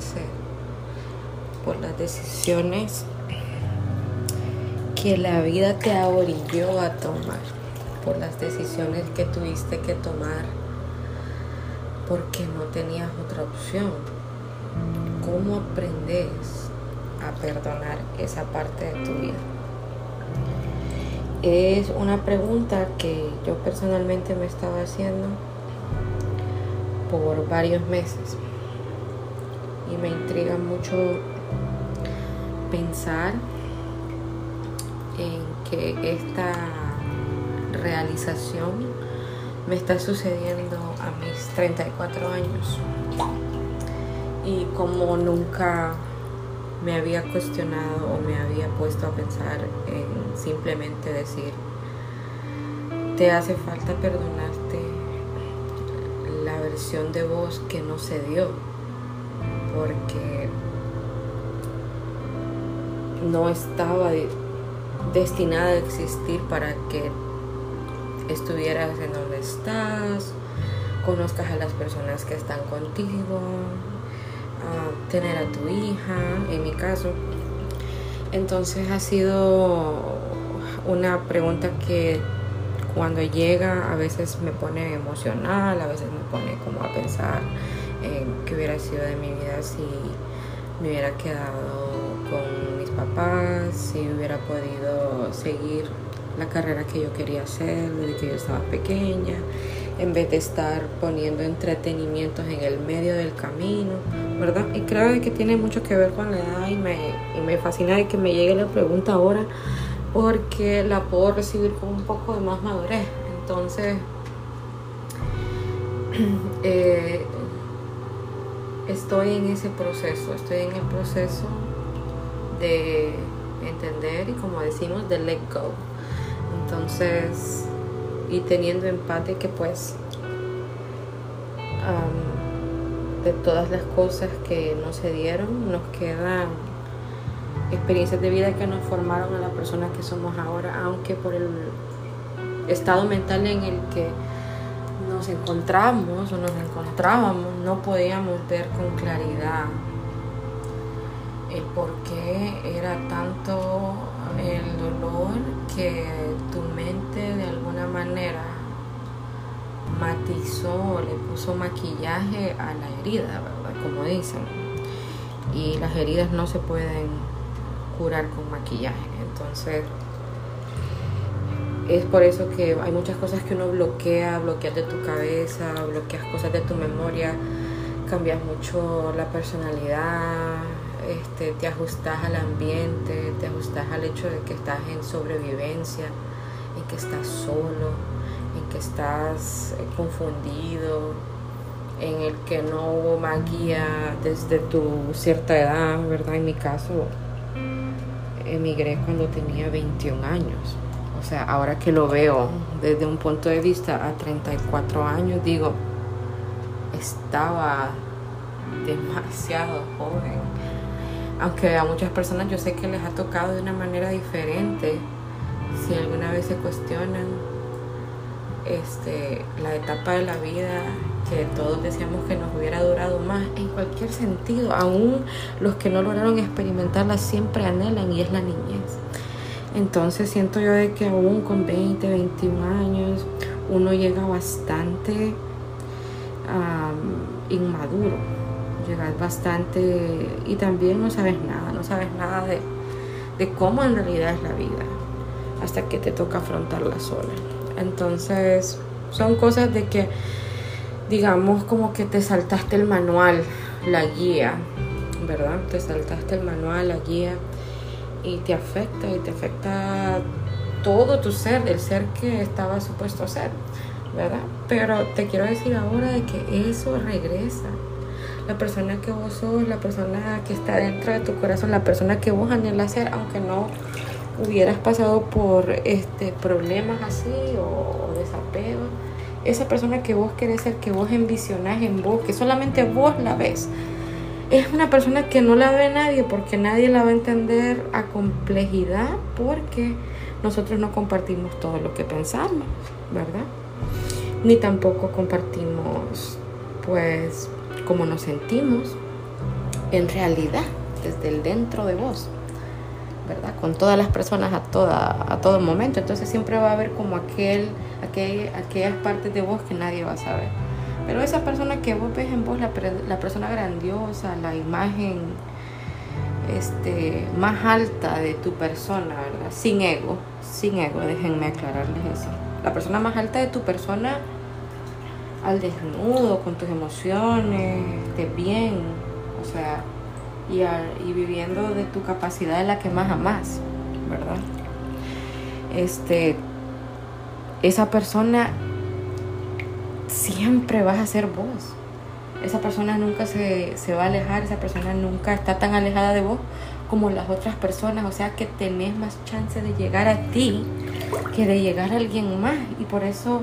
ser por las decisiones que la vida te orilló a tomar, por las decisiones que tuviste que tomar porque no tenías otra opción. ¿Cómo aprendes a perdonar esa parte de tu vida? Es una pregunta que yo personalmente me estaba haciendo por varios meses y me intriga mucho pensar en que esta realización me está sucediendo a mis 34 años. Y como nunca me había cuestionado o me había puesto a pensar en simplemente decir, te hace falta perdonarte la versión de vos que no se dio, porque no estaba destinada a existir para que estuvieras en donde estás, conozcas a las personas que están contigo, tener a tu hija, en mi caso. Entonces ha sido una pregunta que cuando llega a veces me pone emocional, a veces me pone como a pensar en qué hubiera sido de mi vida si me hubiera quedado con mis papás, si hubiera podido seguir la carrera que yo quería hacer desde que yo estaba pequeña, en vez de estar poniendo entretenimientos en el medio del camino, ¿verdad? Y creo que tiene mucho que ver con la edad y me, y me fascina de que me llegue la pregunta ahora porque la puedo recibir con un poco de más madurez. Entonces, eh, estoy en ese proceso, estoy en el proceso de entender y como decimos, de let go. Entonces, y teniendo empate que pues de todas las cosas que no se dieron, nos quedan experiencias de vida que nos formaron a la persona que somos ahora, aunque por el estado mental en el que nos encontramos o nos encontrábamos, no podíamos ver con claridad el por qué era tanto el dolor que tu mente de alguna manera matizó, le puso maquillaje a la herida, ¿verdad? Como dicen. Y las heridas no se pueden curar con maquillaje. Entonces, es por eso que hay muchas cosas que uno bloquea, bloqueas de tu cabeza, bloqueas cosas de tu memoria, cambias mucho la personalidad, este, te ajustas al ambiente, te ajustas al hecho de que estás en sobrevivencia, en que estás solo, en que estás eh, confundido, en el que no hubo más guía desde tu cierta edad, ¿verdad? En mi caso, emigré cuando tenía 21 años. O sea, ahora que lo veo desde un punto de vista a 34 años, digo, estaba demasiado joven aunque a muchas personas yo sé que les ha tocado de una manera diferente, si alguna vez se cuestionan este, la etapa de la vida que todos decíamos que nos hubiera durado más, en cualquier sentido, aún los que no lograron experimentarla siempre anhelan y es la niñez. Entonces siento yo de que aún con 20, 21 años uno llega bastante inmaduro llegas bastante y también no sabes nada, no sabes nada de, de cómo en realidad es la vida hasta que te toca afrontarla sola. Entonces son cosas de que digamos como que te saltaste el manual, la guía, ¿verdad? Te saltaste el manual, la guía y te afecta y te afecta todo tu ser, el ser que estaba supuesto a ser, ¿verdad? Pero te quiero decir ahora de que eso regresa la persona que vos sos, la persona que está dentro de tu corazón, la persona que vos anhelas ser, aunque no hubieras pasado por este problemas así o, desapego. Esa persona que vos querés ser, que vos envisionás en vos, que solamente vos la ves. Es una persona que no la ve nadie porque nadie la va a entender a complejidad porque nosotros no compartimos todo lo que pensamos, ¿verdad? Ni tampoco compartimos pues cómo nos sentimos en realidad desde el dentro de vos, ¿verdad? Con todas las personas a, toda, a todo momento. Entonces siempre va a haber como aquel, aquel, aquellas partes de vos que nadie va a saber. Pero esa persona que vos ves en vos, la, la persona grandiosa, la imagen este, más alta de tu persona, ¿verdad? Sin ego, sin ego, déjenme aclararles eso. La persona más alta de tu persona al desnudo, con tus emociones, de bien, o sea, y, y viviendo de tu capacidad de la que más amas, ¿verdad? Este, esa persona siempre vas a ser vos. Esa persona nunca se, se va a alejar, esa persona nunca está tan alejada de vos como las otras personas, o sea que tenés más chance de llegar a ti que de llegar a alguien más. Y por eso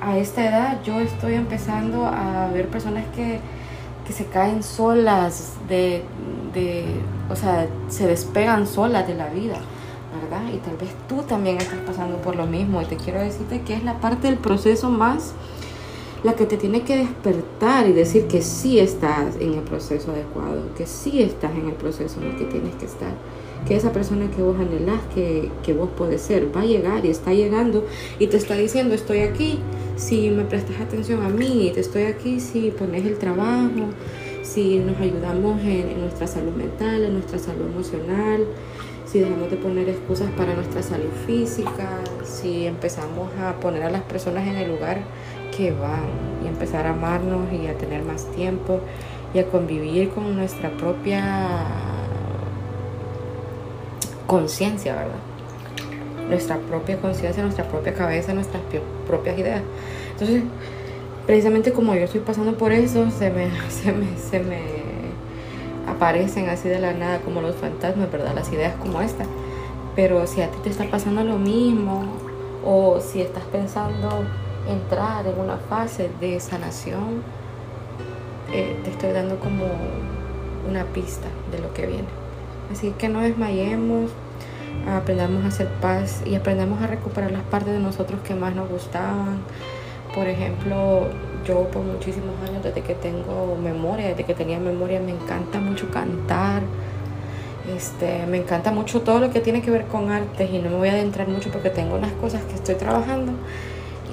a esta edad yo estoy empezando a ver personas que, que se caen solas, de, de, o sea, se despegan solas de la vida, ¿verdad? Y tal vez tú también estás pasando por lo mismo. Y te quiero decirte que es la parte del proceso más la que te tiene que despertar y decir que sí estás en el proceso adecuado, que sí estás en el proceso en el que tienes que estar, que esa persona que vos anhelás, que, que vos podés ser, va a llegar y está llegando y te está diciendo estoy aquí, si me prestas atención a mí, te estoy aquí, si pones el trabajo, si nos ayudamos en, en nuestra salud mental, en nuestra salud emocional, si dejamos de poner excusas para nuestra salud física, si empezamos a poner a las personas en el lugar que van y empezar a amarnos y a tener más tiempo y a convivir con nuestra propia conciencia, ¿verdad? Nuestra propia conciencia, nuestra propia cabeza, nuestras propias ideas. Entonces, precisamente como yo estoy pasando por eso, se me, se me, se me aparecen así de la nada como los fantasmas, ¿verdad? Las ideas como esta. Pero si a ti te está pasando lo mismo, o si estás pensando entrar en una fase de sanación, eh, te estoy dando como una pista de lo que viene. Así que no desmayemos, aprendamos a hacer paz y aprendamos a recuperar las partes de nosotros que más nos gustaban. Por ejemplo, yo por muchísimos años, desde que tengo memoria, desde que tenía memoria, me encanta mucho cantar. Este, me encanta mucho todo lo que tiene que ver con artes y no me voy a adentrar mucho porque tengo unas cosas que estoy trabajando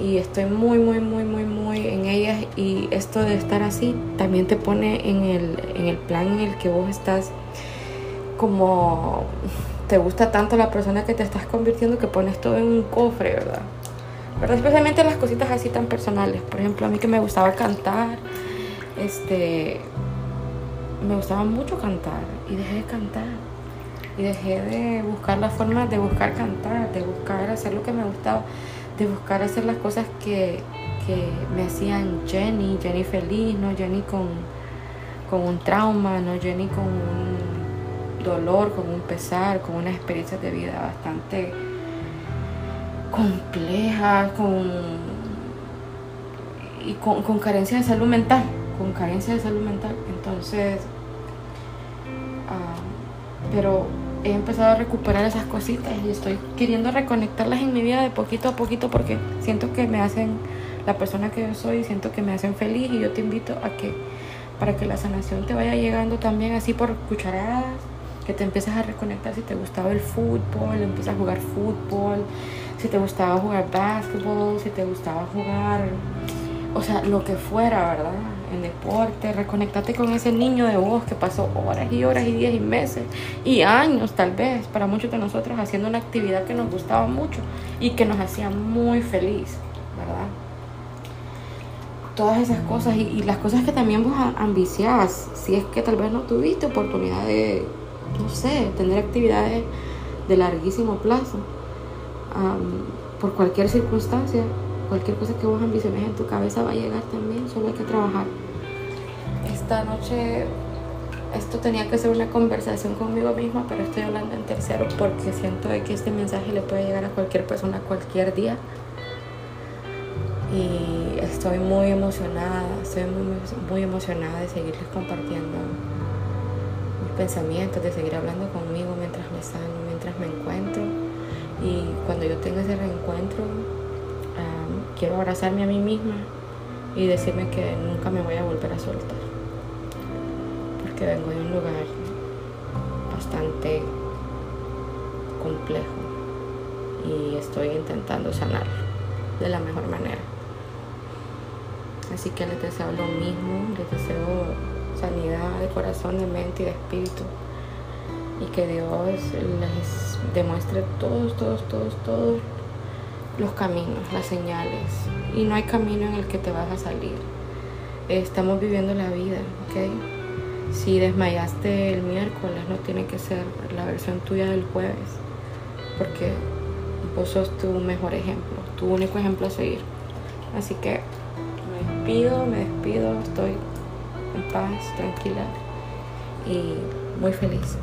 y estoy muy, muy, muy, muy, muy en ellas y esto de estar así también te pone en el, en el plan en el que vos estás como te gusta tanto la persona que te estás convirtiendo que pones todo en un cofre, ¿verdad? Pero especialmente las cositas así tan personales. Por ejemplo, a mí que me gustaba cantar, este, me gustaba mucho cantar y dejé de cantar. Y dejé de buscar la forma de buscar cantar, de buscar hacer lo que me gustaba de buscar hacer las cosas que, me hacían Jenny, Jenny feliz, no Jenny con, con un trauma, no Jenny con un dolor, con un pesar, con una experiencia de vida bastante compleja, con, y con, carencia de salud mental, con carencia de salud mental. Entonces, ah, pero he empezado a recuperar esas cositas y estoy queriendo reconectarlas en mi vida de poquito a poquito porque siento que me hacen la persona que yo soy, siento que me hacen feliz y yo te invito a que para que la sanación te vaya llegando también así por cucharadas, que te empieces a reconectar si te gustaba el fútbol, empiezas a jugar fútbol, si te gustaba jugar básquetbol, si te gustaba jugar, o sea, lo que fuera, ¿verdad? En deporte, reconectate con ese niño de vos que pasó horas y horas y días y meses y años tal vez para muchos de nosotros haciendo una actividad que nos gustaba mucho y que nos hacía muy feliz, ¿verdad? Todas esas cosas y, las cosas que también vos ambiciás, si es que tal vez no tuviste oportunidad de, no sé, tener actividades de larguísimo plazo, por cualquier circunstancia, cualquier cosa que vos ambiciones en tu cabeza va a llegar también, solo hay que trabajar. Esta noche esto tenía que ser una conversación conmigo misma, pero estoy hablando en tercero porque siento que este mensaje le puede llegar a cualquier persona cualquier día. Y estoy muy emocionada, estoy muy, muy emocionada de seguirles compartiendo mis pensamientos, de seguir hablando conmigo mientras me sano, mientras me encuentro. Y cuando yo tenga ese reencuentro, quiero abrazarme a mí misma y decirme que nunca me voy a volver a soltar. Vengo de un lugar bastante complejo y estoy intentando sanar de la mejor manera. Así que les deseo lo mismo, les deseo sanidad de corazón, de mente y de espíritu. Y que Dios les demuestre todos, todos, todos, todos los caminos, las señales. Y no hay camino en el que te vas a salir. Estamos viviendo la vida, ¿ok? Si desmayaste el miércoles, no tiene que ser la versión tuya del jueves. Porque vos sos tu mejor ejemplo, tu único ejemplo a seguir. Así que me despido, me despido, estoy en paz, tranquila y muy feliz.